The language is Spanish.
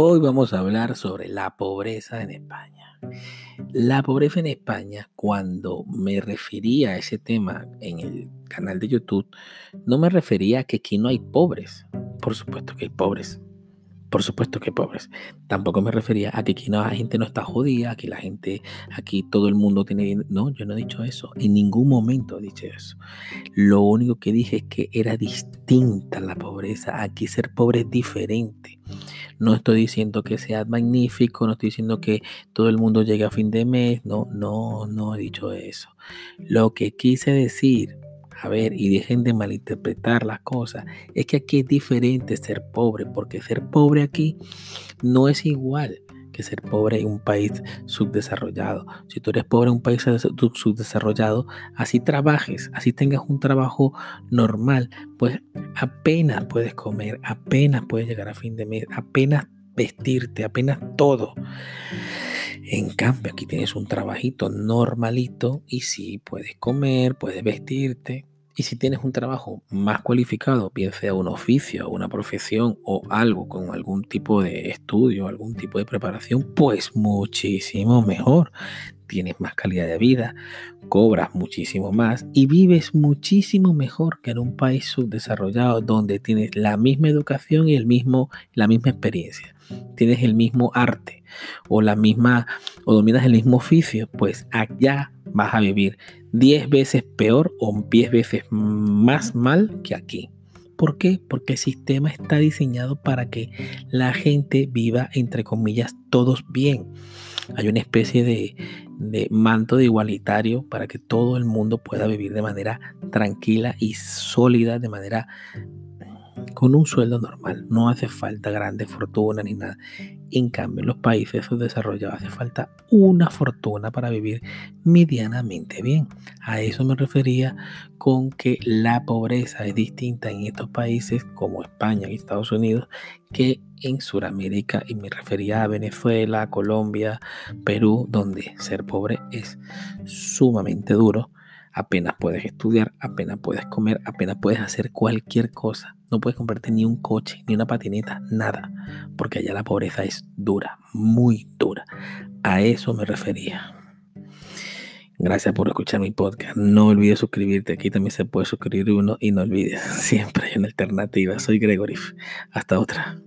Hoy vamos a hablar sobre la pobreza en España. La pobreza en España, cuando me refería a ese tema en el canal de YouTube, no me refería a que aquí no hay pobres. Por supuesto que hay pobres. Por supuesto que pobres. Tampoco me refería a que aquí no, la gente no está judía, que la gente, aquí todo el mundo tiene No, yo no he dicho eso. En ningún momento he dicho eso. Lo único que dije es que era distinta la pobreza. Aquí ser pobre es diferente. No estoy diciendo que sea magnífico, no estoy diciendo que todo el mundo llegue a fin de mes. No, no, no he dicho eso. Lo que quise decir a ver, y dejen de malinterpretar las cosas. Es que aquí es diferente ser pobre, porque ser pobre aquí no es igual que ser pobre en un país subdesarrollado. Si tú eres pobre en un país subdesarrollado, así trabajes, así tengas un trabajo normal, pues apenas puedes comer, apenas puedes llegar a fin de mes, apenas vestirte, apenas todo. En cambio, aquí tienes un trabajito normalito y sí, puedes comer, puedes vestirte. Y si tienes un trabajo más cualificado, bien sea un oficio, una profesión o algo con algún tipo de estudio, algún tipo de preparación, pues muchísimo mejor. Tienes más calidad de vida, cobras muchísimo más y vives muchísimo mejor que en un país subdesarrollado donde tienes la misma educación y el mismo, la misma experiencia tienes el mismo arte o la misma o dominas el mismo oficio, pues allá vas a vivir 10 veces peor o 10 veces más mal que aquí. ¿Por qué? Porque el sistema está diseñado para que la gente viva, entre comillas, todos bien. Hay una especie de, de, manto de igualitario para que todo el mundo pueda vivir de manera tranquila y sólida, de manera con un sueldo normal. No hace falta grandes fortunas ni nada. En cambio, en los países subdesarrollados hace falta una fortuna para vivir medianamente bien. A eso me refería con que la pobreza es distinta en estos países como España y Estados Unidos que en Sudamérica y me refería a Venezuela, Colombia, Perú, donde ser pobre es sumamente duro apenas puedes estudiar, apenas puedes comer, apenas puedes hacer cualquier cosa. No puedes comprarte ni un coche, ni una patineta, nada, porque allá la pobreza es dura, muy dura. A eso me refería. Gracias por escuchar mi podcast. No olvides suscribirte. Aquí también se puede suscribir uno y no olvides, siempre hay una alternativa. Soy Gregory. Hasta otra.